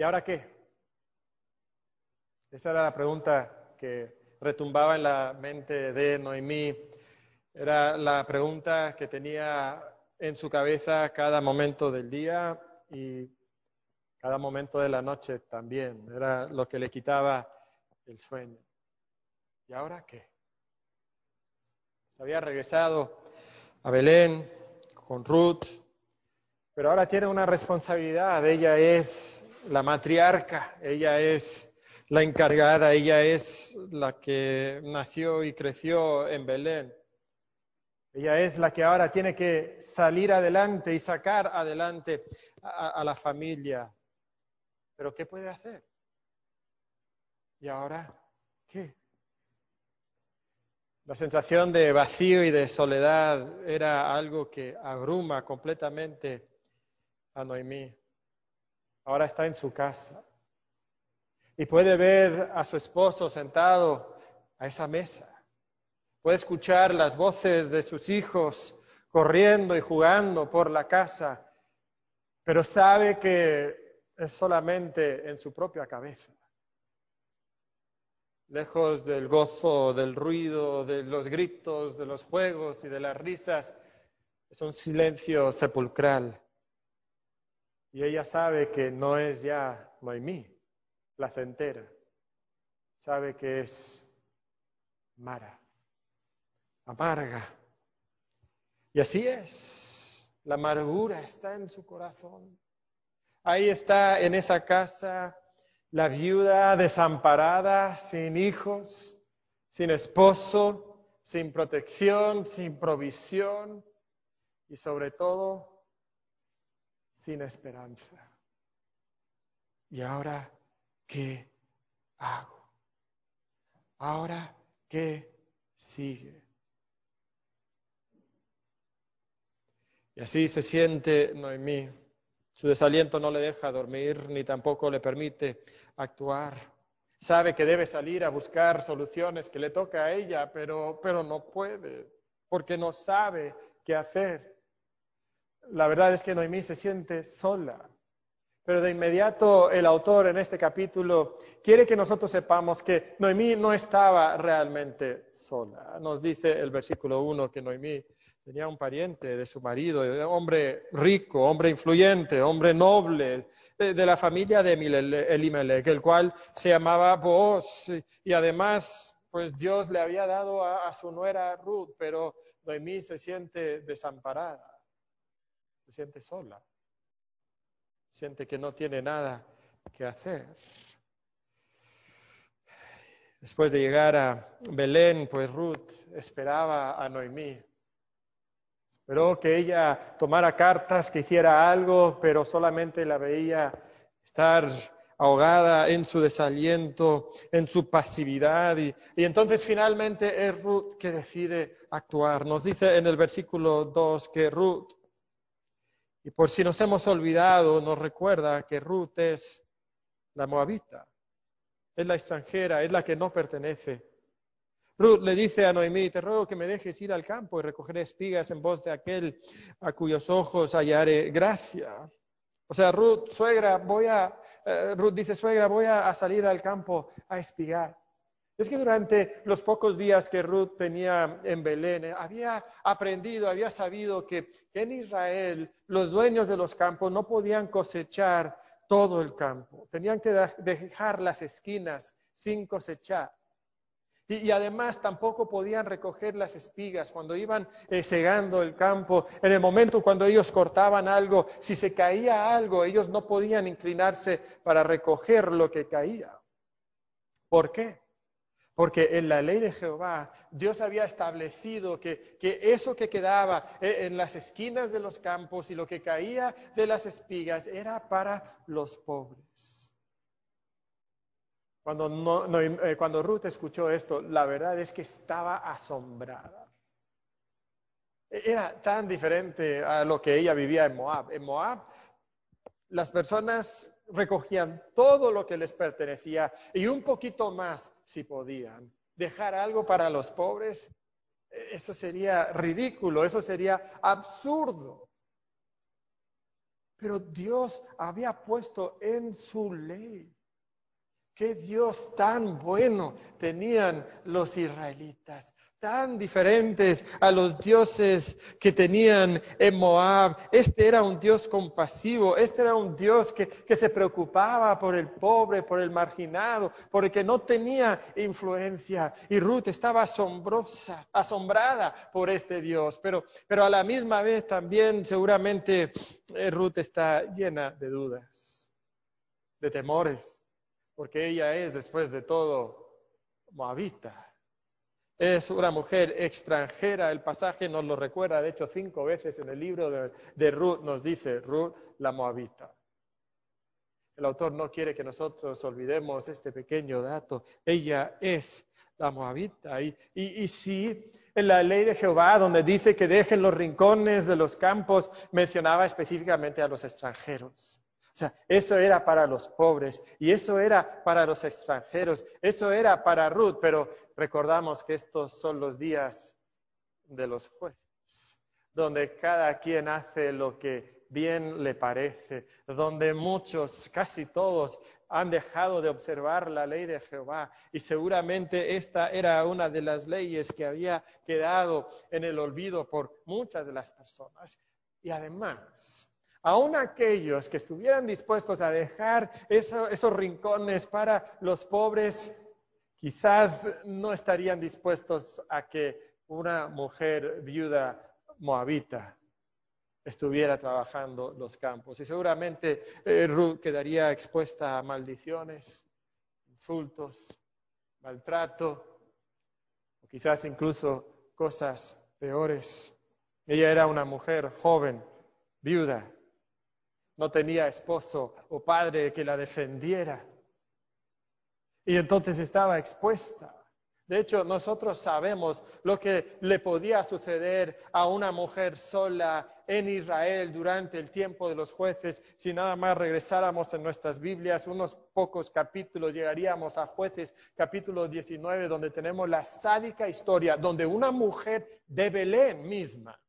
¿Y ahora qué? Esa era la pregunta que retumbaba en la mente de Noemí. Era la pregunta que tenía en su cabeza cada momento del día y cada momento de la noche también. Era lo que le quitaba el sueño. ¿Y ahora qué? había regresado a Belén con Ruth, pero ahora tiene una responsabilidad. Ella es la matriarca, ella es la encargada, ella es la que nació y creció en Belén. Ella es la que ahora tiene que salir adelante y sacar adelante a, la familia. Pero ¿qué puede hacer? ¿Y ahora qué? La sensación de vacío y de soledad era algo que abruma completamente a Noemí. Ahora está en su casa y puede ver a su esposo sentado a esa mesa. Puede escuchar las voces de sus hijos corriendo y jugando por la casa, pero sabe que es solamente en su propia cabeza lejos del gozo, del ruido, de los gritos, de los juegos y de las risas, es un silencio sepulcral. Y ella sabe que no es ya Noemí, placentera, sabe que es Mara, amarga. Y así es, la amargura está en su corazón. Ahí está en esa casa la viuda desamparada, sin hijos, sin esposo, sin protección, sin provisión y sobre todo sin esperanza. ¿Y ahora qué hago? ¿Ahora qué sigue? Y así se siente Noemí. Su desaliento no le deja dormir ni tampoco le permite actuar. Sabe que debe salir a buscar soluciones que le toca a ella, pero, pero no puede, porque no sabe qué hacer. La verdad es que Noemí se siente sola. Pero de inmediato el autor en este capítulo quiere que nosotros sepamos que Noemí no estaba realmente sola. Nos dice el versículo 1 que Noemí tenía un pariente de su marido, hombre rico, hombre influyente, hombre noble, de, la familia de Elimelech, el cual se llamaba Booz, y además, pues Dios le había dado a, su nuera Ruth, pero Noemí se siente desamparada, se siente sola, siente que no tiene nada que hacer. Después de llegar a Belén, pues Ruth esperaba a Noemí Esperó que ella tomara cartas, que hiciera algo, pero solamente la veía estar ahogada en su desaliento, en su pasividad. Y, entonces finalmente es Ruth que decide actuar. Nos dice en el versículo 2 que Ruth, y por si nos hemos olvidado, nos recuerda que Ruth es la moabita, es la extranjera, es la que no pertenece Ruth le dice a Noemí, te ruego que me dejes ir al campo y recoger espigas en voz de aquel a cuyos ojos hallaré gracia. O sea, Ruth, suegra, voy a, eh, Ruth dice, suegra, voy a, salir al campo a espigar. Es que durante los pocos días que Ruth tenía en Belén, eh, había aprendido, había sabido que en Israel los dueños de los campos no podían cosechar todo el campo. Tenían que dejar las esquinas sin cosechar. Y, además tampoco podían recoger las espigas cuando iban eh, segando el campo. En el momento cuando ellos cortaban algo, si se caía algo, ellos no podían inclinarse para recoger lo que caía. ¿Por qué? Porque en la ley de Jehová Dios había establecido que, eso que quedaba eh, en las esquinas de los campos y lo que caía de las espigas era para los pobres. Eh, cuando, Ruth escuchó esto, la verdad es que estaba asombrada. Era tan diferente a lo que ella vivía en Moab. En Moab, las personas recogían todo lo que les pertenecía y un poquito más si podían. Dejar algo para los pobres, eso sería ridículo, eso sería absurdo. pero Dios había puesto en su ley. Qué Dios tan bueno tenían los israelitas tan diferentes a los dioses que tenían en Moab. Este era un Dios compasivo, este era un Dios que, que, se preocupaba por el pobre, por el marginado, por el que no tenía influencia. Y Ruth estaba asombrosa, asombrada por este Dios, pero, pero a la misma vez también seguramente eh, Ruth está llena de dudas, de temores, porque ella es, después de todo, moabita es una mujer extranjera. El pasaje nos lo recuerda, de hecho, cinco veces en el libro de, Ruth nos dice Ruth la moabita. El autor no quiere que nosotros olvidemos este pequeño dato. Ella es la moabita. Y, y, y sí, en la ley de Jehová, donde dice que dejen los rincones de los campos, mencionaba específicamente a los extranjeros. Eso era para los pobres y eso era para los extranjeros, eso era para Ruth, pero recordamos que estos son los días de los jueces, donde cada quien hace lo que bien le parece, donde muchos, casi todos, han dejado de observar la ley de Jehová y seguramente esta era una de las leyes que había quedado en el olvido por muchas de las personas. Y además, Aún aquellos que estuvieran dispuestos a dejar esos rincones para los pobres, quizás no estarían dispuestos a que una mujer viuda moabita estuviera trabajando los campos. Y seguramente eh, Ruth quedaría expuesta a maldiciones, insultos, maltrato, o quizás incluso cosas peores. Ella era una mujer joven, viuda, no tenía esposo o padre que la defendiera. Y entonces estaba expuesta. De hecho, nosotros sabemos lo que le podía suceder a una mujer sola en Israel durante el tiempo de los jueces. Si nada más regresáramos en nuestras Biblias unos pocos capítulos, llegaríamos a jueces capítulo 19, donde tenemos la sádica historia, donde una mujer de Belén misma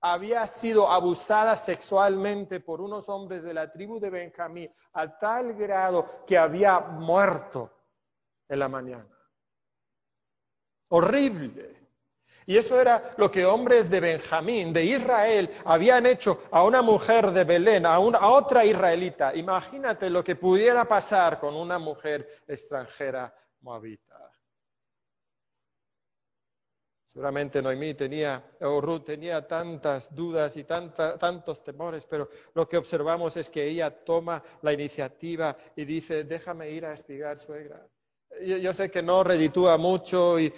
había sido abusada sexualmente por unos hombres de la tribu de Benjamín a tal grado que había muerto en la mañana. Horrible. Y eso era lo que hombres de Benjamín, de Israel, habían hecho a una mujer de Belén, a, a otra israelita. Imagínate lo que pudiera pasar con una mujer extranjera moabita. Seguramente Noemí tenía, o Ruth tenía tantas dudas y tantos temores, pero lo que observamos es que ella toma la iniciativa y dice, déjame ir a espigar, suegra. Yo, sé que no reditúa mucho y,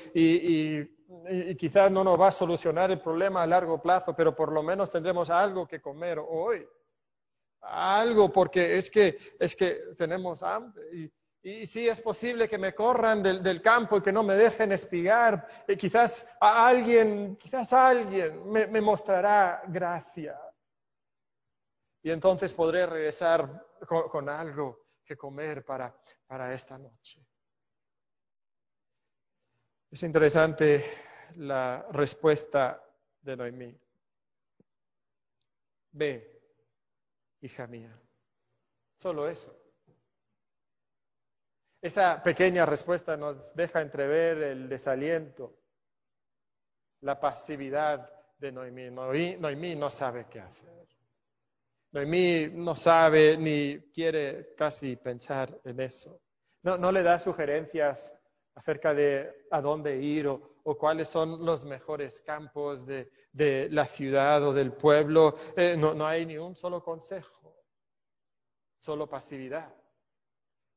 quizás no nos va a solucionar el problema a largo plazo, pero por lo menos tendremos algo que comer hoy. Algo, porque es que, es que tenemos hambre. Y sí es posible que me corran del, campo y que no me dejen espigar. Y quizás alguien, quizás alguien me, mostrará gracia. Y entonces podré regresar con, algo que comer para, para esta noche. Es interesante la respuesta de Noemí. Ve, hija mía. Solo eso. Esa pequeña respuesta nos deja entrever el desaliento, la pasividad de Noemí. Noemí, no sabe qué hacer. Noemí no sabe ni quiere casi pensar en eso. No, le da sugerencias acerca de a dónde ir o, cuáles son los mejores campos de, la ciudad o del pueblo. Eh, no, no hay ni un solo consejo, solo pasividad,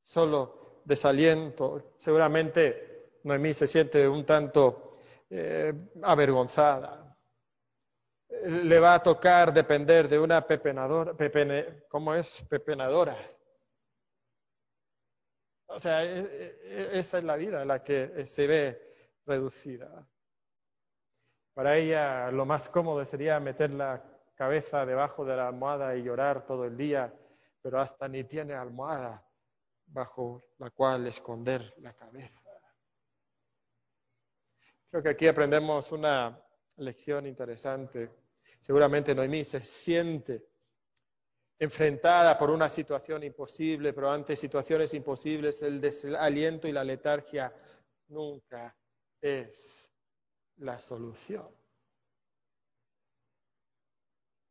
solo desaliento. Seguramente Noemí se siente un tanto eh, avergonzada. Le va a tocar depender de una pepenadora, ¿cómo es? Pepenadora. O sea, e, e, esa es la vida en la que se ve reducida. Para ella lo más cómodo sería meter la cabeza debajo de la almohada y llorar todo el día, pero hasta ni tiene almohada bajo la cual esconder la cabeza. Creo que aquí aprendemos una lección interesante. Seguramente Noemí se siente enfrentada por una situación imposible, pero ante situaciones imposibles el desaliento y la letargia nunca es la solución.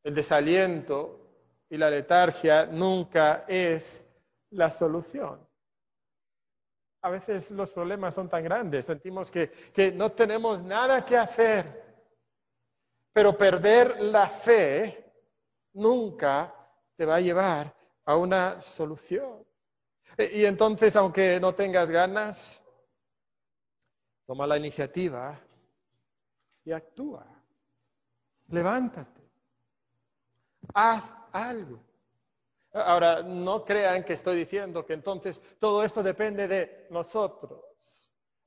El desaliento y la letargia nunca es la solución. A veces los problemas son tan grandes, sentimos que, que no tenemos nada que hacer, pero perder la fe nunca te va a llevar a una solución. E, y entonces, aunque no tengas ganas, toma la iniciativa y actúa. Levántate. Haz algo. Ahora, no crean que estoy diciendo que entonces todo esto depende de nosotros.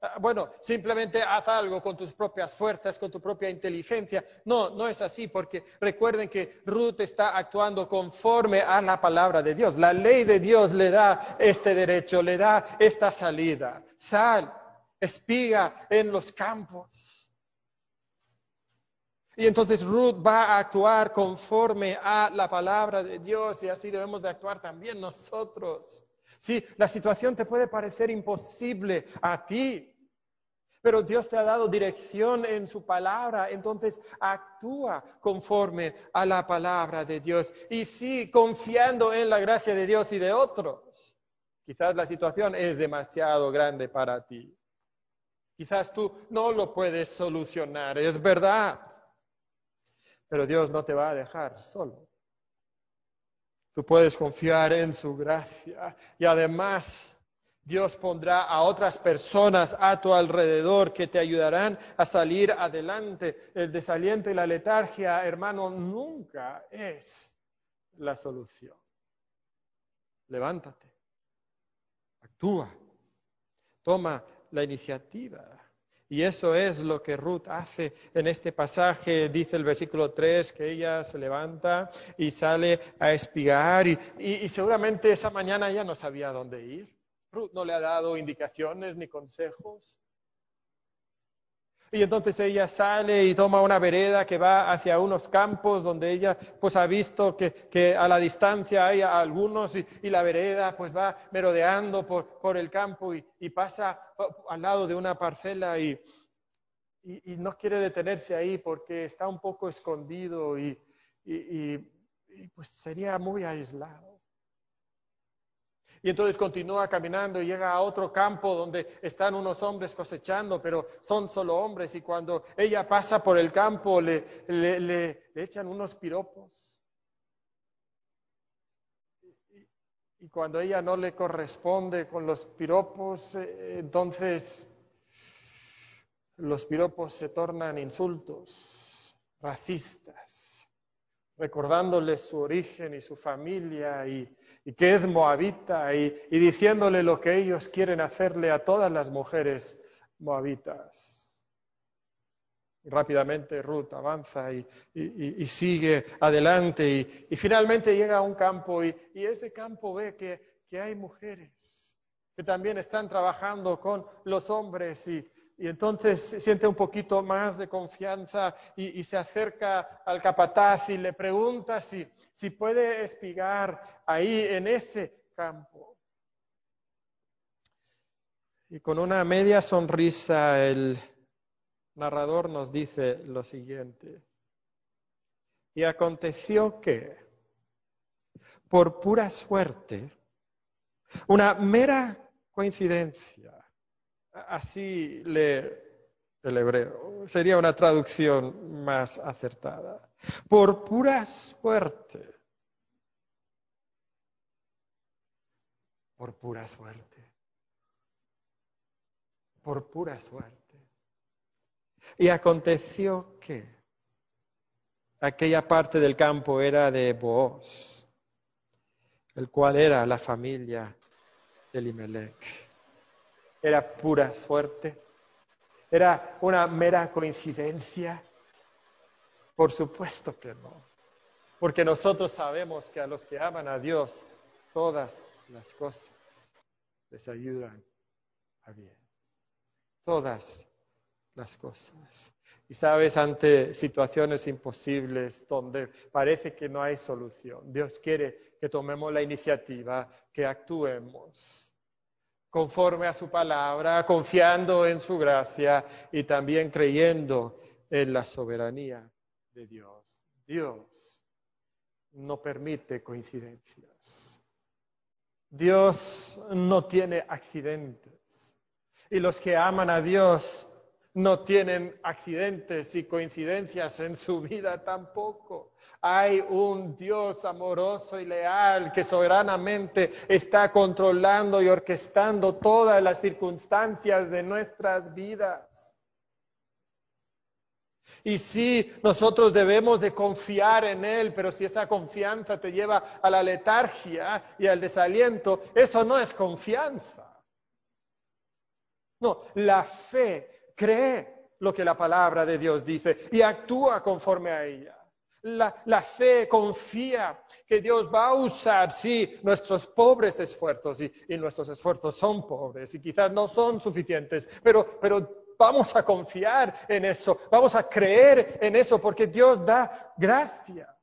Ah, bueno, simplemente haz algo con tus propias fuerzas, con tu propia inteligencia. No, no es así, porque recuerden que Ruth está actuando conforme a la palabra de Dios. La ley de Dios le da este derecho, le da esta salida. Sal, espiga en los campos. Y entonces Ruth va a actuar conforme a la palabra de Dios y así debemos de actuar también nosotros. Sí, la situación te puede parecer imposible a ti, pero Dios te ha dado dirección en su palabra, entonces actúa conforme a la palabra de Dios y sí confiando en la gracia de Dios y de otros. Quizás la situación es demasiado grande para ti. Quizás tú no lo puedes solucionar, es verdad. Pero Dios no te va a dejar solo. Tú puedes confiar en su gracia y además Dios pondrá a otras personas a tu alrededor que te ayudarán a salir adelante. El desaliento y la letargia, hermano, nunca es la solución. Levántate, actúa, toma la iniciativa. Y eso es lo que Ruth hace en este pasaje. Dice el versículo 3 que ella se levanta y sale a espigar y, y seguramente esa mañana ya no sabía dónde ir. Ruth no le ha dado indicaciones ni consejos. Y entonces ella sale y toma una vereda que va hacia unos campos donde ella pues ha visto que, a la distancia hay algunos y, la vereda pues va merodeando por, el campo y, pasa al lado de una parcela y, y, no quiere detenerse ahí porque está un poco escondido y pues sería muy aislado. Y entonces continúa caminando y llega a otro campo donde están unos hombres cosechando, pero son solo hombres. Y cuando ella pasa por el campo le, le, echan unos piropos. Y, cuando ella no le corresponde con los piropos, eh, entonces los piropos se tornan insultos racistas, recordándole su origen y su familia y y que es moabita y, diciéndole lo que ellos quieren hacerle a todas las mujeres moabitas. Rápidamente Ruth avanza y, sigue adelante y, finalmente llega a un campo y, ese campo ve que, que hay mujeres que también están trabajando con los hombres y, y entonces siente un poquito más de confianza y, se acerca al capataz y le pregunta si, si puede espigar ahí en ese campo. Y con una media sonrisa el narrador nos dice lo siguiente. Y aconteció que, por pura suerte, una mera coincidencia, Así lee el hebreo. Sería una traducción más acertada. Por pura suerte. Por pura suerte. Por pura suerte. Y aconteció que aquella parte del campo era de Booz, el cual era la familia de Elimelech era pura suerte, era una mera coincidencia. Por supuesto que no, porque nosotros sabemos que a los que aman a Dios, todas las cosas les ayudan a bien. Todas las cosas. Y sabes, ante situaciones imposibles donde parece que no hay solución, Dios quiere que tomemos la iniciativa, que actuemos conforme a su palabra, confiando en su gracia y también creyendo en la soberanía de Dios. Dios no permite coincidencias. Dios no tiene accidentes. Y los que aman a Dios no tienen accidentes y coincidencias en su vida tampoco. Hay un Dios amoroso y leal que soberanamente está controlando y orquestando todas las circunstancias de nuestras vidas. Y sí, nosotros debemos de confiar en Él, pero si esa confianza te lleva a la letargia y al desaliento, eso no es confianza. No, la fe cree lo que la palabra de Dios dice y actúa conforme a ella. La, fe confía que Dios va a usar, sí, nuestros pobres esfuerzos, y, nuestros esfuerzos son pobres y quizás no son suficientes, pero, pero vamos a confiar en eso, vamos a creer en eso, porque Dios da gracia.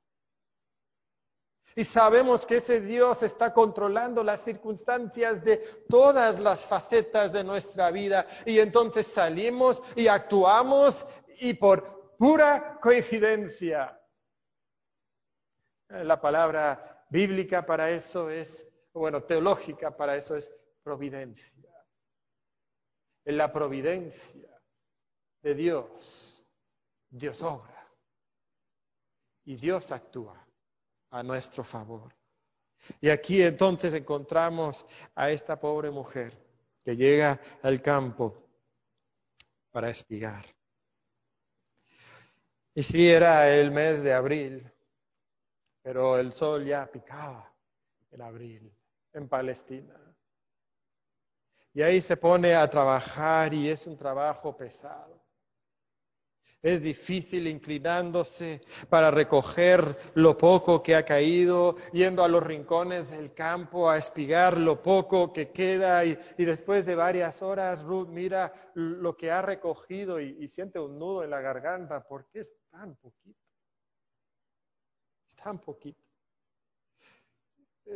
Y sabemos que ese Dios está controlando las circunstancias de todas las facetas de nuestra vida. Y entonces salimos y actuamos y por pura coincidencia. La palabra bíblica para eso es, bueno, teológica para eso es providencia. En la providencia de Dios, Dios obra y Dios actúa a nuestro favor. Y aquí entonces encontramos a esta pobre mujer que llega al campo para espigar. Y sí, era el mes de abril, pero el sol ya picaba en abril, en Palestina. Y ahí se pone a trabajar y es un trabajo pesado. Es difícil inclinándose para recoger lo poco que ha caído, yendo a los rincones del campo a espigar lo poco que queda y, después de varias horas Ruth mira lo que ha recogido y, siente un nudo en la garganta porque es tan poquito. Es tan poquito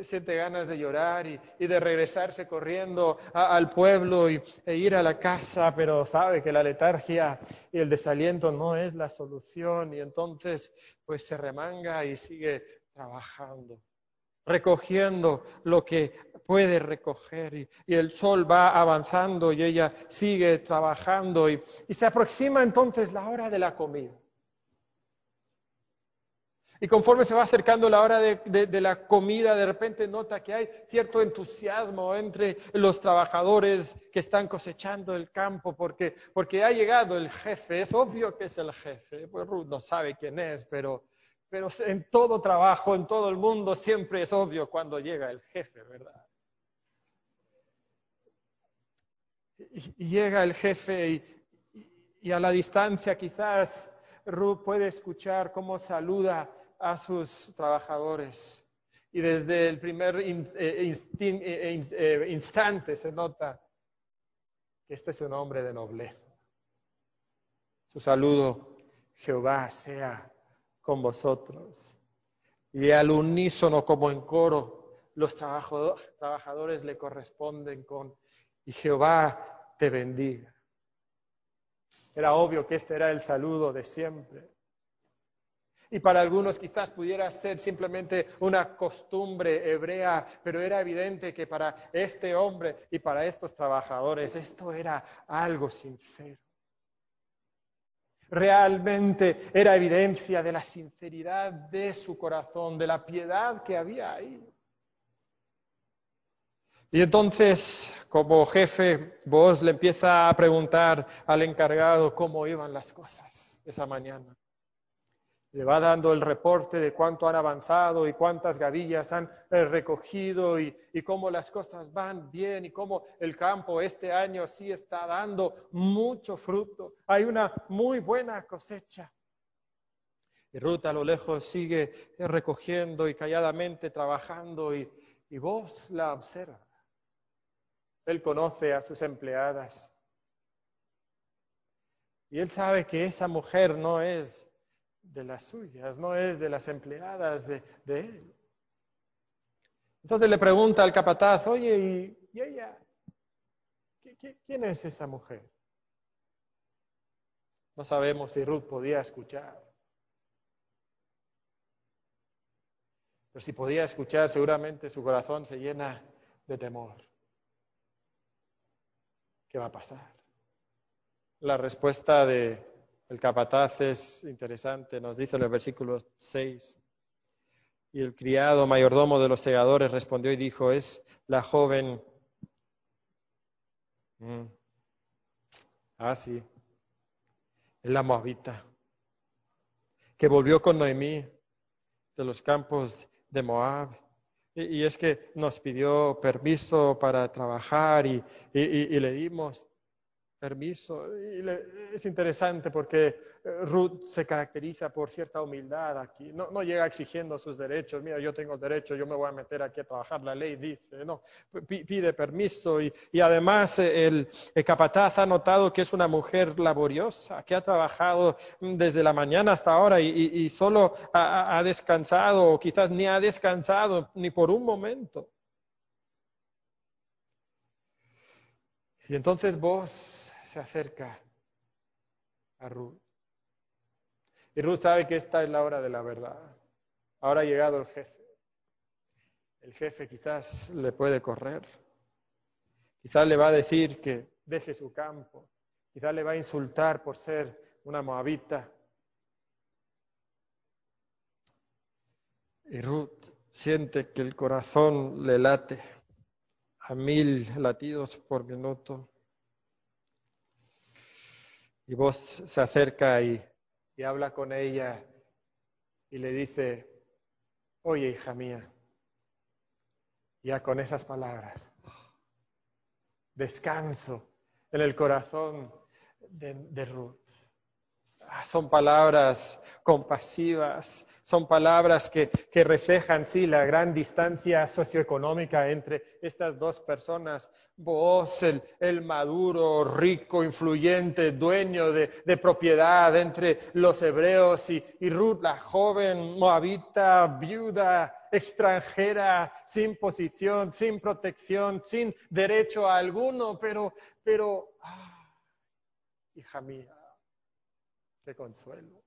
siente ganas de llorar y, de regresarse corriendo al pueblo y, e ir a la casa, pero sabe que la letargia y el desaliento no es la solución y entonces pues se remanga y sigue trabajando, recogiendo lo que puede recoger y, y el sol va avanzando y ella sigue trabajando y se aproxima entonces la hora de la comida. Y conforme se va acercando la hora de, la comida, de repente nota que hay cierto entusiasmo entre los trabajadores que están cosechando el campo, porque, porque ha llegado el jefe. Es obvio que es el jefe. Pues Ruth no sabe quién es, pero, pero en todo trabajo, en todo el mundo, siempre es obvio cuando llega el jefe, ¿verdad? Llega el jefe y, y a la distancia quizás Ruth puede escuchar cómo saluda a sus trabajadores. Y desde el primer eh, eh, eh, instante se nota que este es un hombre de nobleza. Su saludo, Jehová sea con vosotros. Y al unísono como en coro, los trabajadores le corresponden con, y Jehová te bendiga. Era obvio que este era el saludo de siempre. Y para algunos quizás pudiera ser simplemente una costumbre hebrea, pero era evidente que para este hombre y para estos trabajadores esto era algo sincero. Realmente era evidencia de la sinceridad de su corazón, de la piedad que había ahí. Y entonces, como jefe, vos le empieza a preguntar al encargado cómo iban las cosas esa mañana le va dando el reporte de cuánto han avanzado y cuántas gavillas han eh, recogido y, cómo las cosas van bien y cómo el campo este año sí está dando mucho fruto. Hay una muy buena cosecha. Y Ruth a lo lejos sigue recogiendo y calladamente trabajando y, y vos la observa. Él conoce a sus empleadas Y él sabe que esa mujer no es de las suyas, no es de las empleadas de, él. Entonces le pregunta al capataz, oye, ¿y, ella? ¿Quién es esa mujer? No sabemos si Ruth podía escuchar. Pero si podía escuchar, seguramente su corazón se llena de temor. ¿Qué va a pasar? La respuesta del capataz es interesante, nos dice en el versículo 6. Y el criado mayordomo de los segadores respondió y dijo, es la joven... Mm. Ah, sí, es la moabita, que volvió con Noemí de los campos de Moab. Y, es que nos pidió permiso para trabajar y le dimos permiso. Y es interesante porque eh, Ruth se caracteriza por cierta humildad aquí. No, no, llega exigiendo sus derechos. Mira, yo tengo derecho, yo me voy a meter aquí a trabajar. La ley dice, no, pide permiso. Y, y además eh, el, capataz ha notado que es una mujer laboriosa, que ha trabajado desde la mañana hasta ahora y, y solo ha, ha descansado o quizás ni ha descansado ni por un momento. Y entonces vos se acerca a Ruth. Y Ruth sabe que esta es la hora de la verdad. Ahora ha llegado el jefe. El jefe quizás le puede correr. Quizás le va a decir que deje su campo. Quizás le va a insultar por ser una moabita. Y Ruth siente que el corazón le late a mil latidos por minuto. Y vos se acerca y, y habla con ella y le dice, oye hija mía, ya con esas palabras, descanso en el corazón de, de Ruth. Ah, son palabras compasivas, son palabras que, reflejan, sí, la gran distancia socioeconómica entre estas dos personas. Vos, el, maduro, rico, influyente, dueño de, propiedad entre los hebreos y, y Ruth, la joven moabita, viuda, extranjera, sin posición, sin protección, sin derecho a alguno, pero, pero, ah, hija mía, de consuelo.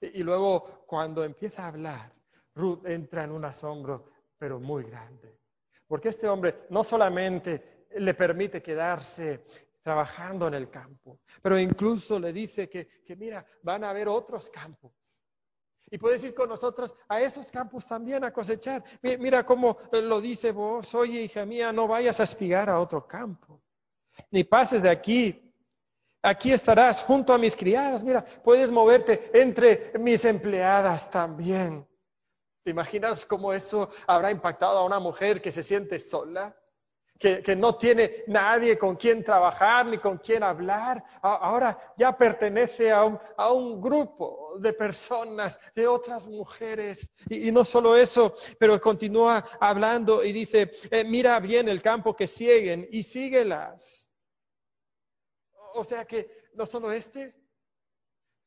Y, luego, cuando empieza a hablar, Ruth entra en un asombro, pero muy grande. Porque este hombre no solamente le permite quedarse trabajando en el campo, pero incluso le dice que, que mira, van a haber otros campos. Y puedes ir con nosotros a esos campos también a cosechar. Mira cómo lo dice vos, oye hija mía, no vayas a espigar a otro campo, ni pases de aquí Aquí estarás junto a mis criadas. Mira, puedes moverte entre mis empleadas también. ¿Te imaginas cómo eso habrá impactado a una mujer que se siente sola? Que, no tiene nadie con quien trabajar ni con quien hablar. Ahora ya pertenece a un, grupo de personas, de otras mujeres. Y, no solo eso, pero continúa hablando y dice, eh, mira bien el campo que siguen y síguelas o sea que no solo este,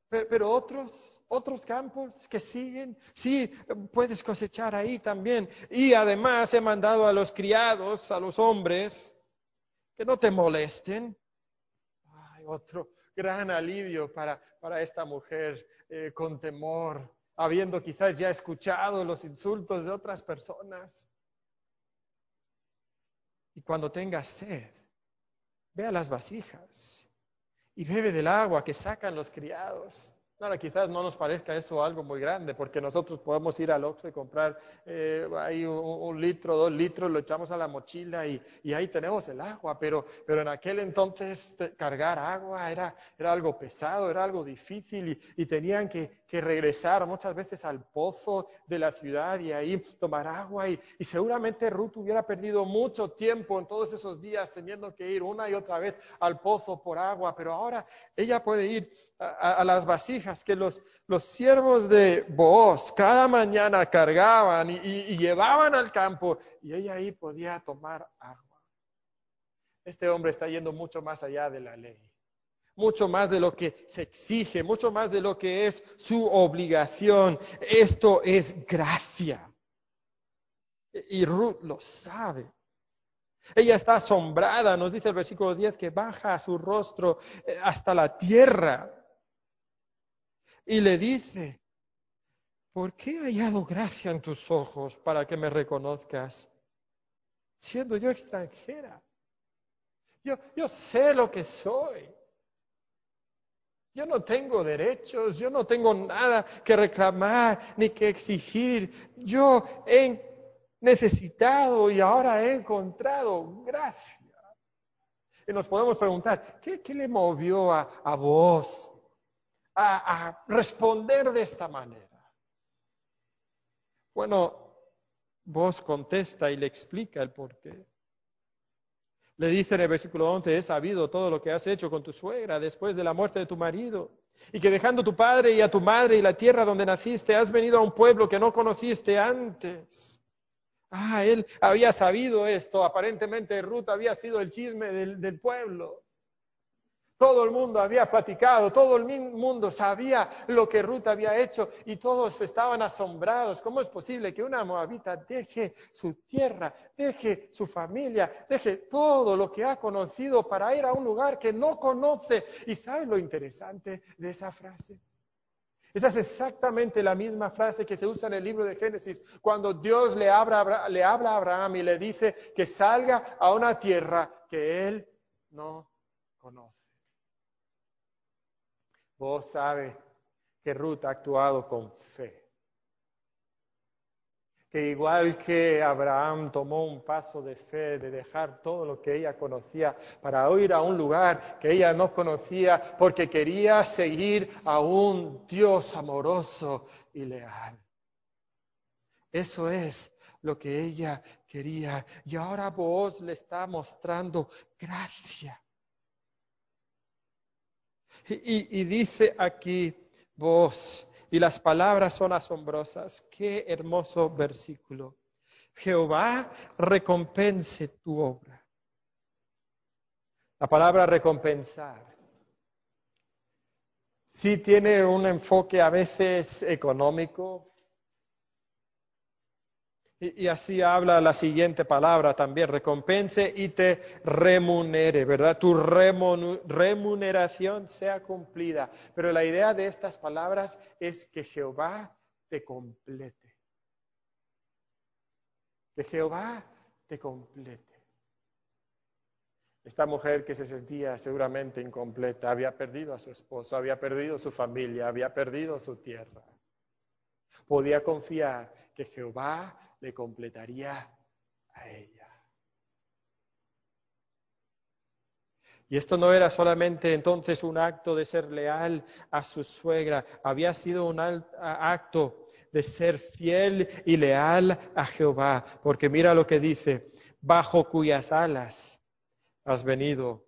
pero, otros, otros campos que siguen, sí, puedes cosechar ahí también. Y además he mandado a los criados, a los hombres, que no te molesten. Ay, otro gran alivio para, para esta mujer eh, con temor, habiendo quizás ya escuchado los insultos de otras personas. Y cuando tengas sed, ve a las vasijas y bebe del agua que sacan los criados. Ahora, quizás no nos parezca eso algo muy grande, porque nosotros podemos ir al Oxxo y comprar eh, ahí un, litro, dos litros, lo echamos a la mochila y, ahí tenemos el agua, pero, pero en aquel entonces cargar agua era, algo pesado, era algo difícil y, tenían que, regresar muchas veces al pozo de la ciudad y ahí tomar agua y, y seguramente Ruth hubiera perdido mucho tiempo en todos esos días teniendo que ir una y otra vez al pozo por agua, pero ahora ella puede ir a, las vasijas que los, los siervos de Booz cada mañana cargaban y, llevaban al campo y ella ahí podía tomar agua. Este hombre está yendo mucho más allá de la ley. mucho más de lo que se exige, mucho más de lo que es su obligación. Esto es gracia. Y Ruth lo sabe. Ella está asombrada, nos dice el versículo 10, que baja su rostro eh, hasta la tierra y le dice, ¿por qué he hallado gracia en tus ojos para que me reconozcas? Siendo yo extranjera. Yo, yo sé lo que soy. Yo no tengo derechos, yo no tengo nada que reclamar ni que exigir. Yo he necesitado y ahora he encontrado gracia. Y nos podemos preguntar, ¿qué, le movió a, vos a, a responder de esta manera? Bueno, vos contesta y le explica el porqué. Le dice en el versículo 11, he sabido todo lo que has hecho con tu suegra después de la muerte de tu marido, y que dejando tu padre y a tu madre y la tierra donde naciste, has venido a un pueblo que no conociste antes. Ah, él había sabido esto. Aparentemente Ruth había sido el chisme del, pueblo. Todo el mundo había platicado, todo el mundo sabía lo que Ruth había hecho y todos estaban asombrados. ¿Cómo es posible que una moabita deje su tierra, deje su familia, deje todo lo que ha conocido para ir a un lugar que no conoce? ¿Y sabe lo interesante de esa frase? Esa es exactamente la misma frase que se usa en el libro de Génesis, cuando Dios le le habla a Abraham y le dice que salga a una tierra que él no conoce. Vos sabe que Ruth ha actuado con fe que igual que Abraham tomó un paso de fe, de dejar todo lo que ella conocía para ir a un lugar que ella no conocía, porque quería seguir a un Dios amoroso y leal. Eso es lo que ella quería. Y ahora vos le está mostrando gracia. Y, dice aquí vos, y las palabras son asombrosas. Qué hermoso versículo. Jehová recompense tu obra. La palabra recompensar sí tiene un enfoque a veces económico, y, así habla la siguiente palabra también, recompense y te remunere, ¿verdad? Tu remuneración sea cumplida. Pero la idea de estas palabras es que Jehová te complete. Que Jehová te complete. Esta mujer que se sentía seguramente incompleta, había perdido a su esposo, había perdido su familia, había perdido su tierra. Podía confiar que Jehová le completaría a ella. Y esto no era solamente entonces un acto de ser leal a su suegra, había sido un acto de ser fiel y leal a Jehová, porque mira lo que dice, bajo cuyas alas has venido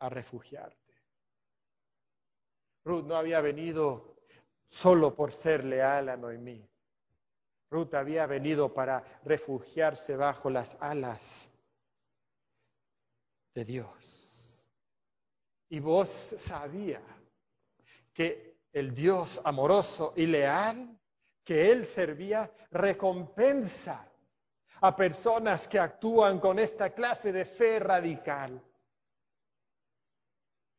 a refugiarte. Ruth no había venido solo por ser leal a Noemí. Ruth había venido para refugiarse bajo las alas de Dios. Y vos sabía que el Dios amoroso y leal que él servía recompensa a personas que actúan con esta clase de fe radical.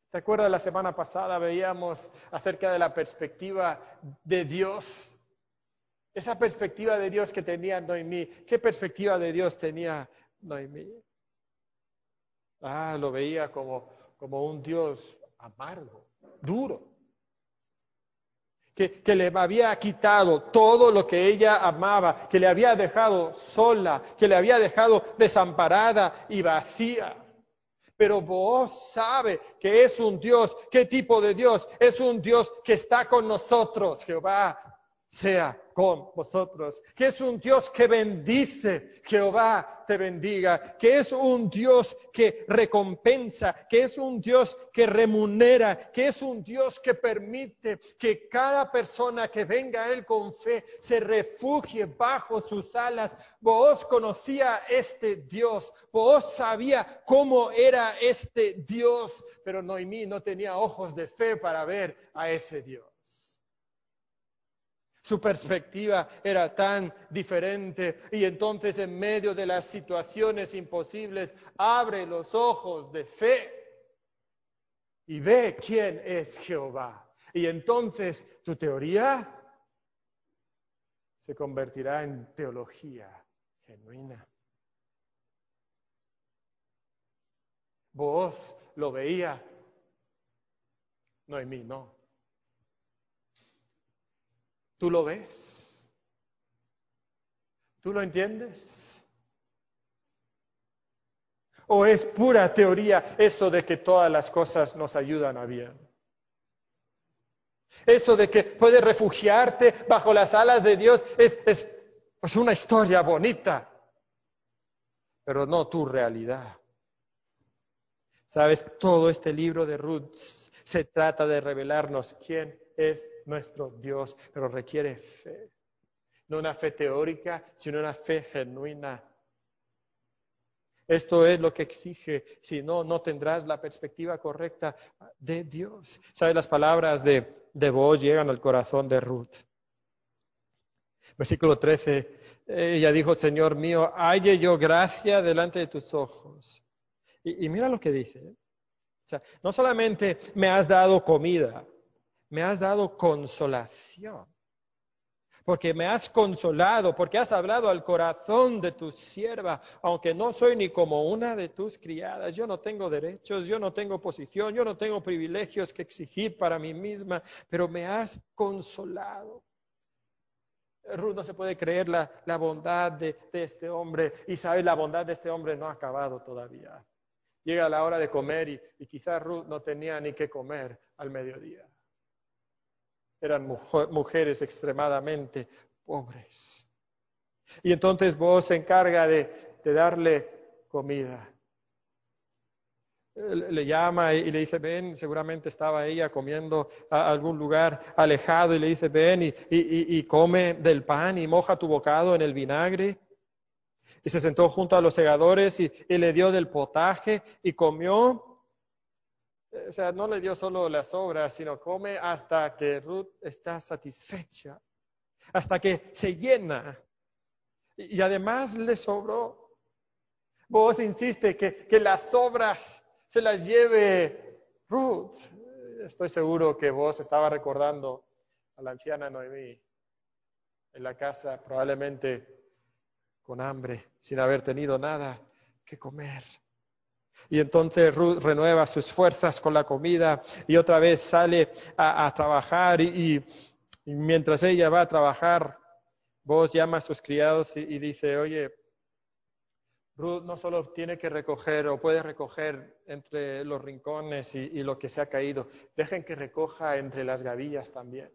¿Te acuerdas la semana pasada veíamos acerca de la perspectiva de Dios esa perspectiva de Dios que tenía Noemí, ¿qué perspectiva de Dios tenía Noemí? Ah, lo veía como, como un Dios amargo, duro, que, que, le había quitado todo lo que ella amaba, que le había dejado sola, que le había dejado desamparada y vacía. Pero vos sabe que es un Dios, ¿qué tipo de Dios? Es un Dios que está con nosotros, Jehová sea con vosotros, que es un Dios que bendice, Jehová te bendiga, que es un Dios que recompensa, que es un Dios que remunera, que es un Dios que permite que cada persona que venga a Él con fe se refugie bajo sus alas. Vos conocía este Dios, vos sabía cómo era este Dios, pero Noemí no tenía ojos de fe para ver a ese Dios. Su perspectiva era tan diferente y entonces en medio de las situaciones imposibles abre los ojos de fe y ve quién es Jehová. Y entonces tu teoría se convertirá en teología genuina. Vos lo veía, Noemí no. ¿Tú lo ves? ¿Tú lo entiendes? ¿O es pura teoría eso de que todas las cosas nos ayudan a bien? Eso de que puedes refugiarte bajo las alas de Dios es, es pues una historia bonita, pero no tu realidad. Sabes, todo este libro de Ruth se trata de revelarnos quién es nuestro Dios, pero requiere fe. No una fe teórica, sino una fe genuina. Esto es lo que exige, si no, no tendrás la perspectiva correcta de Dios. ¿Sabes? Las palabras de, de vos llegan al corazón de Ruth. Versículo 13, ella dijo, Señor mío, halle yo gracia delante de tus ojos. Y, mira lo que dice. ¿eh? O sea, no solamente me has dado comida, me has dado consolación. Porque me has consolado, porque has hablado al corazón de tu sierva, aunque no soy ni como una de tus criadas. Yo no tengo derechos, yo no tengo posición, yo no tengo privilegios que exigir para mí misma, pero me has consolado. Ruth no se puede creer la, bondad de, este hombre y sabe la bondad de este hombre no ha acabado todavía. Llega la hora de comer y, quizás Ruth no tenía ni qué comer al mediodía eran mujeres extremadamente pobres. Y entonces vos se encarga de, darle comida. Le llama y le dice, ven, seguramente estaba ella comiendo a algún lugar alejado y le dice, ven y, come del pan y moja tu bocado en el vinagre. Y se sentó junto a los segadores y, le dio del potaje y comió eh, o sea, no le dio solo las sobras, sino come hasta que Ruth está satisfecha, hasta que se llena. Y, además le sobró. Vos insiste que, que las sobras se las lleve Ruth. Estoy seguro que vos estaba recordando a la anciana Noemí en la casa, probablemente con hambre, sin haber tenido nada que comer. Y entonces Ruth renueva sus fuerzas con la comida y otra vez sale a, trabajar y, mientras ella va a trabajar, vos llama a sus criados y, dice, oye, Ruth no solo tiene que recoger o puede recoger entre los rincones y, y, lo que se ha caído, dejen que recoja entre las gavillas también.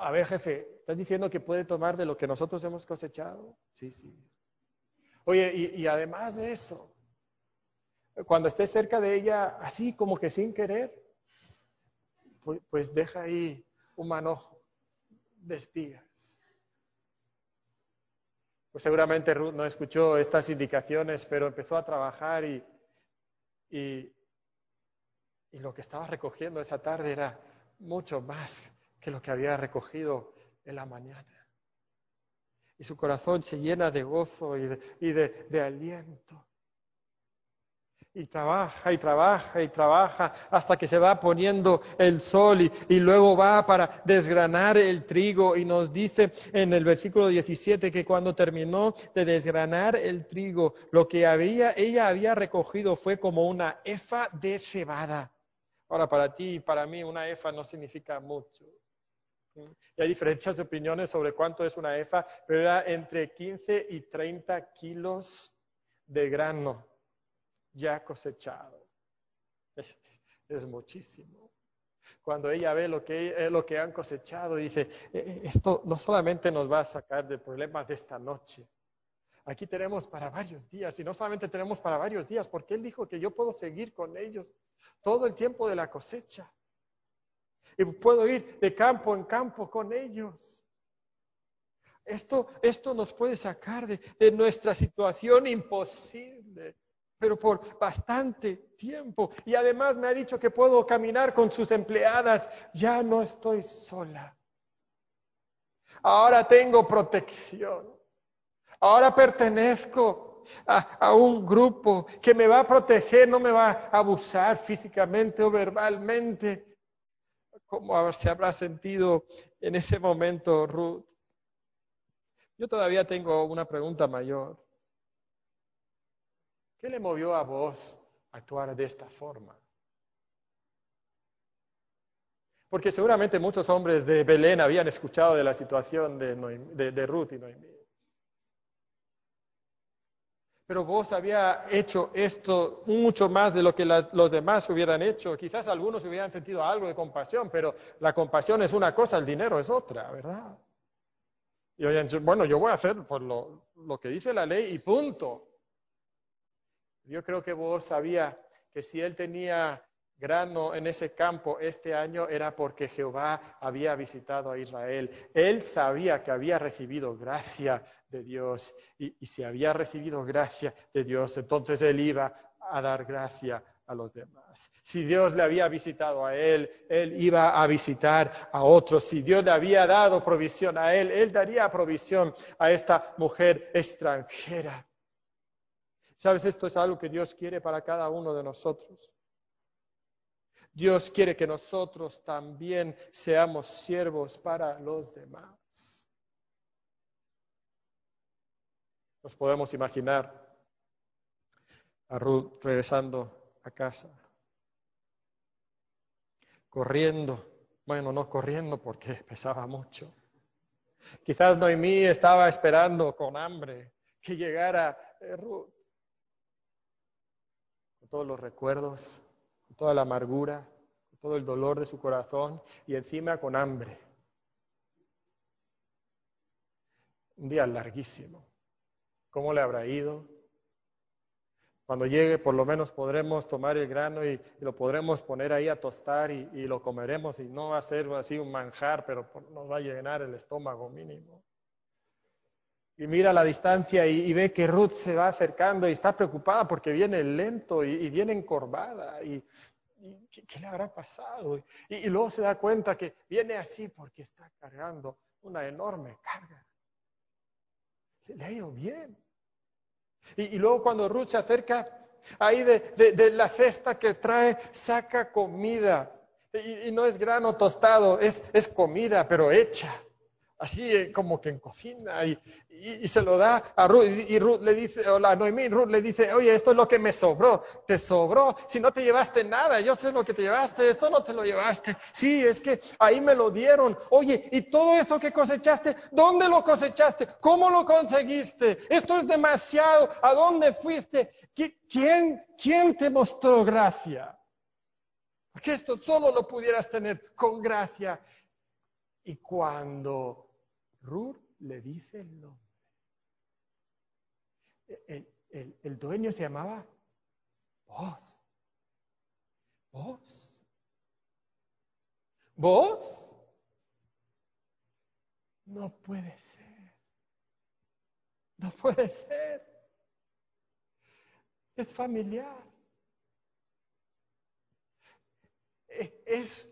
A ver, jefe, ¿estás diciendo que puede tomar de lo que nosotros hemos cosechado? Sí, sí. Oye, y, además de eso, cuando estés cerca de ella, así como que sin querer, pues, deja ahí un manojo de espigas. Pues seguramente Ruth no escuchó estas indicaciones, pero empezó a trabajar y, y, y lo que estaba recogiendo esa tarde era mucho más que lo que había recogido en la mañana y su corazón se llena de gozo y de, aliento. Y trabaja y trabaja y trabaja hasta que se va poniendo el sol y, luego va para desgranar el trigo y nos dice en el versículo 17 que cuando terminó de desgranar el trigo, lo que había, ella había recogido fue como una efa de cebada. Ahora, para ti y para mí una efa no significa mucho. Y hay diferentes opiniones sobre cuánto es una EFA, pero era entre 15 y 30 kilos de grano ya cosechado. Es, muchísimo. Cuando ella ve lo que, eh, lo que han cosechado, dice, eh, eh, esto no solamente nos va a sacar del problema de esta noche, aquí tenemos para varios días, y no solamente tenemos para varios días, porque Él dijo que yo puedo seguir con ellos todo el tiempo de la cosecha. Y puedo ir de campo en campo con ellos. Esto, esto nos puede sacar de, de nuestra situación imposible pero por bastante tiempo. Y además me ha dicho que puedo caminar con sus empleadas. Ya no estoy sola. Ahora tengo protección. Ahora pertenezco a, un grupo que me va a proteger, no me va a abusar físicamente o verbalmente. ¿Cómo se habrá sentido en ese momento Ruth? Yo todavía tengo una pregunta mayor. ¿Qué le movió a vos a actuar de esta forma? Porque seguramente muchos hombres de Belén habían escuchado de la situación de, Ruth y Noemí. Pero vos había hecho esto mucho más de lo que los demás hubieran hecho. Quizás algunos hubieran sentido algo de compasión, pero la compasión es una cosa, el dinero es otra, ¿verdad? Y oigan, bueno, yo voy a hacer por lo que dice la ley y punto. Yo creo que vos sabía que si él tenía grano en ese campo este año era porque Jehová había visitado a Israel. Él sabía que había recibido gracia de Dios y, y, si había recibido gracia de Dios, entonces él iba a dar gracia a los demás. Si Dios le había visitado a él, él iba a visitar a otros. Si Dios le había dado provisión a él, él daría provisión a esta mujer extranjera. Sabes, esto es algo que Dios quiere para cada uno de nosotros. Dios quiere que nosotros también seamos siervos para los demás. Nos podemos imaginar a Ruth regresando a casa, corriendo, bueno, no corriendo porque pesaba mucho. Quizás Noemí estaba esperando con hambre que llegara eh, Ruth todos los recuerdos, toda la amargura, todo el dolor de su corazón y encima con hambre. Un día larguísimo. ¿Cómo le habrá ido? Cuando llegue, por lo menos podremos tomar el grano y, lo podremos poner ahí a tostar y, y, lo comeremos. Y no va a ser así un manjar, pero nos va a llenar el estómago mínimo y mira la distancia y, ve que Ruth se va acercando y está preocupada porque viene lento y, viene encorvada. Y, ¿qué, le habrá pasado? Y, luego se da cuenta que viene así porque está cargando una enorme carga. Le ha ido bien. Y, luego cuando Ruth se acerca ahí de, la cesta que trae, saca comida. Y, no es grano tostado, es, es comida, pero hecha así eh, como que en cocina y, se lo da a Ruth y, Ruth le dice, o Noemí, Ruth le dice, oye, esto es lo que me sobró, te sobró, si no te llevaste nada, yo sé lo que te llevaste, esto no te lo llevaste, sí, es que ahí me lo dieron, oye, y todo esto que cosechaste, ¿dónde lo cosechaste? ¿Cómo lo conseguiste? Esto es demasiado, ¿a dónde fuiste? ¿Quién, quién te mostró gracia? Porque esto solo lo pudieras tener con gracia. Y cuando Le dice el nombre. El, dueño se llamaba Vos. Vos. Vos. No puede ser. No puede ser. Es familiar. E, es,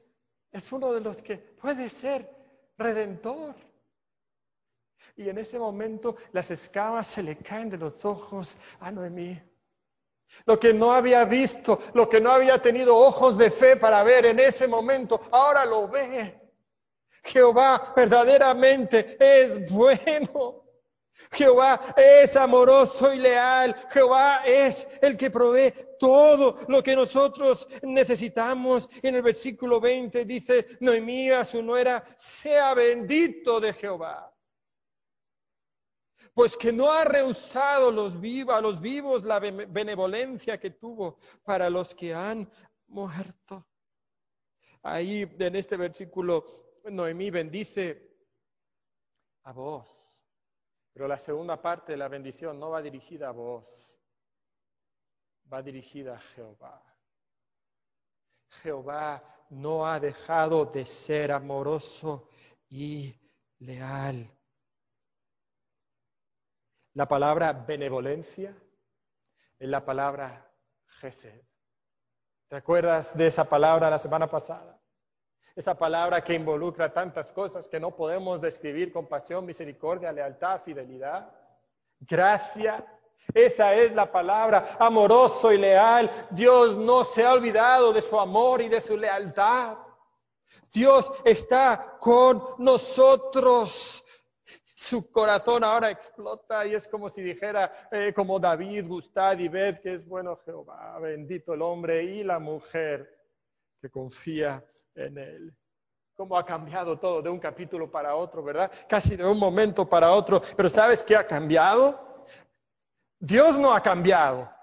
es uno de los que puede ser redentor. Y en ese momento las escamas se le caen de los ojos a Noemí. Lo que no había visto, lo que no había tenido ojos de fe para ver en ese momento, ahora lo ve. Jehová verdaderamente es bueno. Jehová es amoroso y leal. Jehová es el que provee todo lo que nosotros necesitamos. En el versículo 20 dice, Noemí a su nuera, sea bendito de Jehová pues que no ha rehusado los vivos, a los vivos la benevolencia que tuvo para los que han muerto. ahí en este versículo, Noemí bendice a vos. Pero la segunda parte de la bendición no va dirigida a vos, va dirigida a Jehová. Jehová no ha dejado de ser amoroso y leal. La palabra benevolencia es la palabra Gesed. ¿Te acuerdas de esa palabra la semana pasada? Esa palabra que involucra tantas cosas que no podemos describir con pasión, misericordia, lealtad, fidelidad, gracia. Esa es la palabra, amoroso y leal. Dios no se ha olvidado de su amor y de su lealtad. Dios está con nosotros. Su corazón ahora explota y es como si dijera, eh, como David, gustad y ved que es bueno Jehová, bendito el hombre y la mujer que confía en él. Cómo ha cambiado todo de un capítulo para otro, ¿verdad? Casi de un momento para otro. Pero ¿sabes qué ha cambiado? Dios no ha cambiado.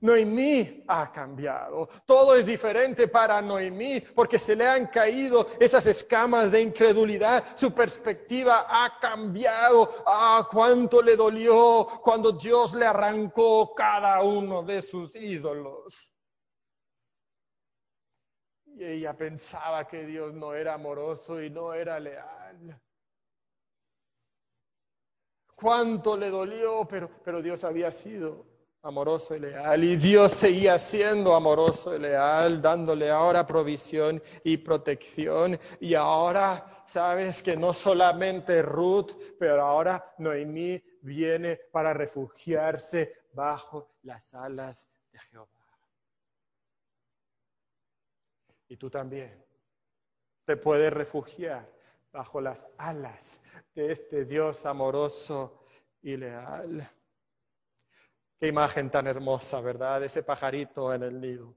Noemí ha cambiado. Todo es diferente para Noemí porque se le han caído esas escamas de incredulidad. Su perspectiva ha cambiado. Ah, cuánto le dolió cuando Dios le arrancó cada uno de sus ídolos. Y ella pensaba que Dios no era amoroso y no era leal. Cuánto le dolió, pero, pero Dios había sido amoroso y leal. Y Dios seguía siendo amoroso y leal, dándole ahora provisión y protección. Y ahora, sabes que no solamente Ruth, pero ahora Noemí viene para refugiarse bajo las alas de Jehová. Y tú también te puedes refugiar bajo las alas de este Dios amoroso y leal. Qué imagen tan hermosa, ¿verdad? Ese pajarito en el nido.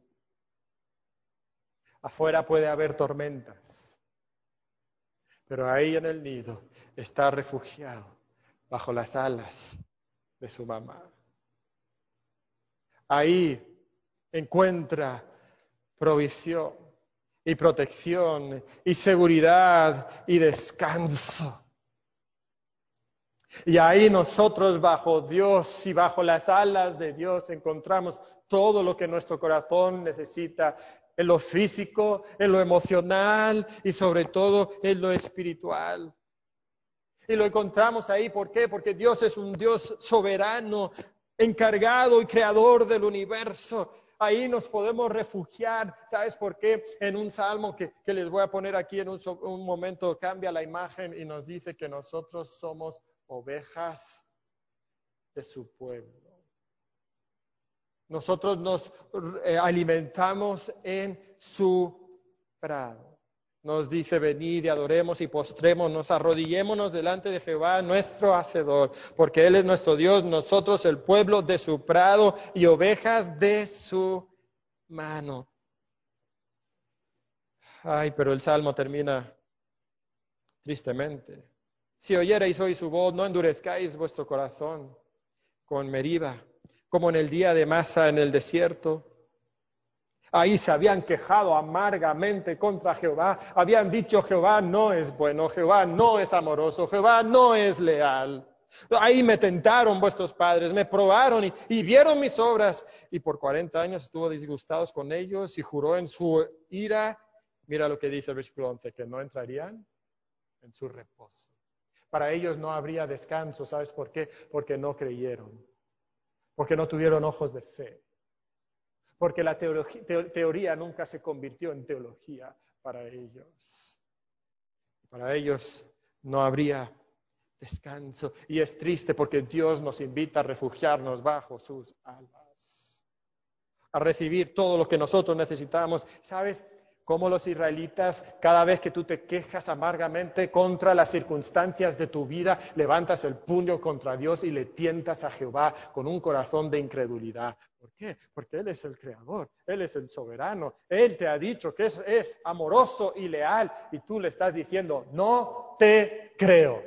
Afuera puede haber tormentas, pero ahí en el nido está refugiado bajo las alas de su mamá. Ahí encuentra provisión y protección y seguridad y descanso. Y ahí nosotros bajo Dios y bajo las alas de Dios encontramos todo lo que nuestro corazón necesita en lo físico, en lo emocional y sobre todo en lo espiritual. Y lo encontramos ahí, ¿por qué? Porque Dios es un Dios soberano, encargado y creador del universo. Ahí nos podemos refugiar. ¿Sabes por qué? En un salmo que, les voy a poner aquí en un momento cambia la imagen y nos dice que nosotros somos ovejas de su pueblo. Nosotros nos eh, alimentamos en su prado. Nos dice, venid y adoremos y postremos, nos arrodillémonos delante de Jehová, nuestro Hacedor, porque Él es nuestro Dios, nosotros el pueblo de su prado y ovejas de su mano. Ay, pero el salmo termina tristemente. Si oyereis hoy su voz, no endurezcáis vuestro corazón con Meriba, como en el día de Masa en el desierto. Ahí se habían quejado amargamente contra Jehová, habían dicho Jehová no es bueno, Jehová no es amoroso, Jehová no es leal. Ahí me tentaron vuestros padres, me probaron y, vieron mis obras. Y por 40 años estuvo disgustados con ellos y juró en su ira, mira lo que dice el versículo 11, que no entrarían en su reposo. Para ellos no habría descanso, ¿sabes por qué? Porque no creyeron, porque no tuvieron ojos de fe, porque la teoría nunca se convirtió en teología para ellos. Para ellos no habría descanso. Y es triste porque Dios nos invita a refugiarnos bajo sus alas, a recibir todo lo que nosotros necesitamos. ¿Sabes? Como los israelitas, cada vez que tú te quejas amargamente contra las circunstancias de tu vida, levantas el puño contra Dios y le tientas a Jehová con un corazón de incredulidad. ¿Por qué? Porque Él es el creador, Él es el soberano, Él te ha dicho que es, es amoroso y leal y tú le estás diciendo, no te creo.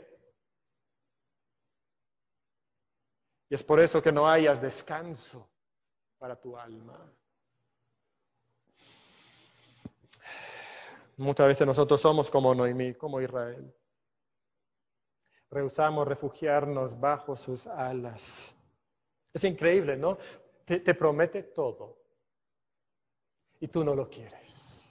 Y es por eso que no hayas descanso para tu alma. Muchas veces nosotros somos como Noemí, como Israel. Rehusamos refugiarnos bajo sus alas. Es increíble, ¿no? Te, te promete todo y tú no lo quieres.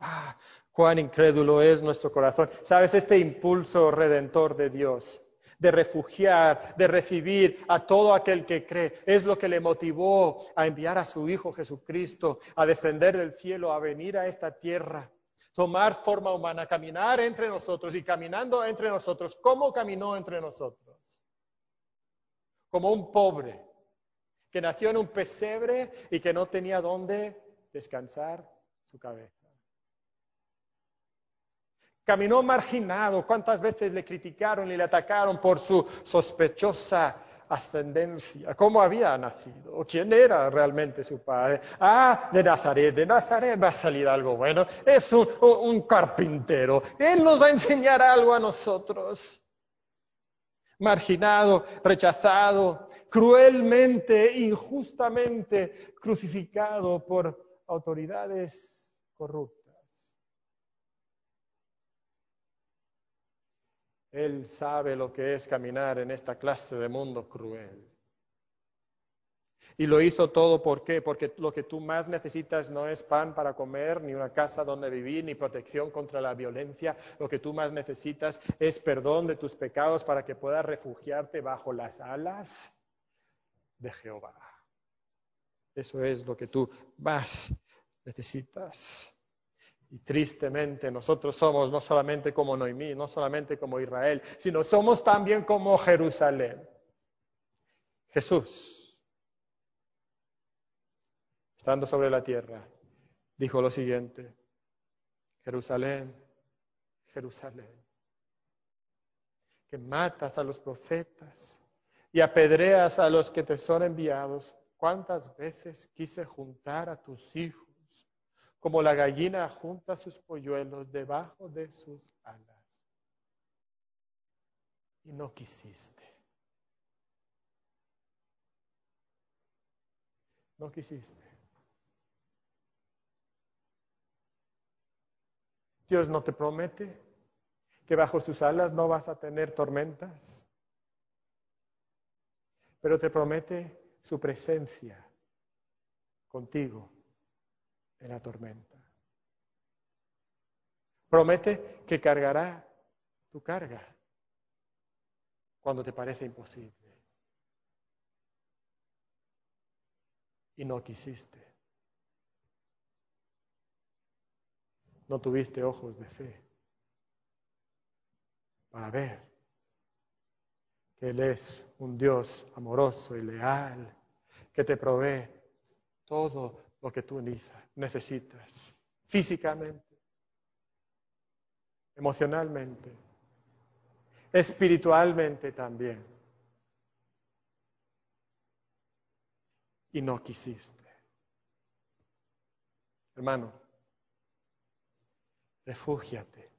Ah, cuán incrédulo es nuestro corazón. ¿Sabes? Este impulso redentor de Dios de refugiar, de recibir a todo aquel que cree. Es lo que le motivó a enviar a su Hijo Jesucristo, a descender del cielo, a venir a esta tierra, tomar forma humana, caminar entre nosotros y caminando entre nosotros. ¿Cómo caminó entre nosotros? Como un pobre que nació en un pesebre y que no tenía dónde descansar su cabeza. Caminó marginado. ¿Cuántas veces le criticaron y le atacaron por su sospechosa ascendencia? ¿Cómo había nacido? ¿Quién era realmente su padre? Ah, de Nazaret. De Nazaret va a salir algo bueno. Es un, carpintero. Él nos va a enseñar algo a nosotros. Marginado, rechazado, cruelmente, injustamente crucificado por autoridades corruptas. Él sabe lo que es caminar en esta clase de mundo cruel. Y lo hizo todo ¿por qué? Porque lo que tú más necesitas no es pan para comer, ni una casa donde vivir, ni protección contra la violencia. Lo que tú más necesitas es perdón de tus pecados para que puedas refugiarte bajo las alas de Jehová. Eso es lo que tú más necesitas. Y tristemente nosotros somos no solamente como Noemí, no solamente como Israel, sino somos también como Jerusalén. Jesús, estando sobre la tierra, dijo lo siguiente, Jerusalén, Jerusalén, que matas a los profetas y apedreas a los que te son enviados. ¿Cuántas veces quise juntar a tus hijos? Como la gallina junta sus polluelos debajo de sus alas. Y no quisiste. No quisiste. Dios no te promete que bajo sus alas no vas a tener tormentas, pero te promete su presencia contigo en la tormenta. Promete que cargará tu carga cuando te parece imposible. Y no quisiste. No tuviste ojos de fe para ver que Él es un Dios amoroso y leal, que te provee todo lo que tú necesitas, físicamente, emocionalmente, espiritualmente también. Y no quisiste. Hermano, refúgiate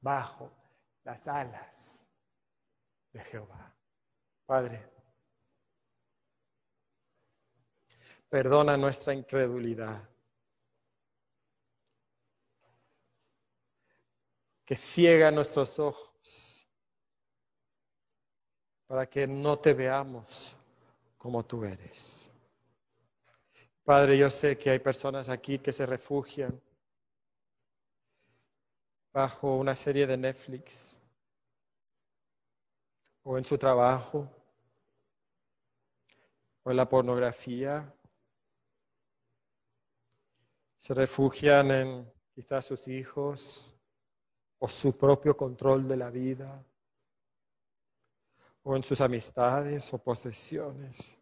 bajo las alas de Jehová. Padre, Perdona nuestra incredulidad. Que ciega nuestros ojos para que no te veamos como tú eres. Padre, yo sé que hay personas aquí que se refugian bajo una serie de Netflix o en su trabajo o en la pornografía se refugian en quizás sus hijos o su propio control de la vida o en sus amistades o posesiones.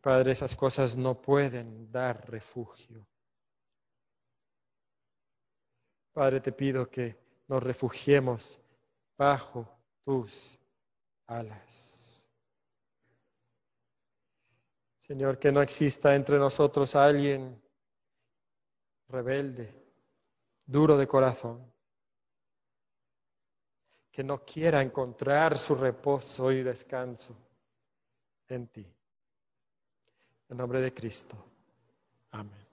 Padre, esas cosas no pueden dar refugio. Padre, te pido que nos refugiemos bajo tus alas. Señor, que no exista entre nosotros alguien rebelde, duro de corazón, que no quiera encontrar su reposo y descanso en ti. En nombre de Cristo. Amén.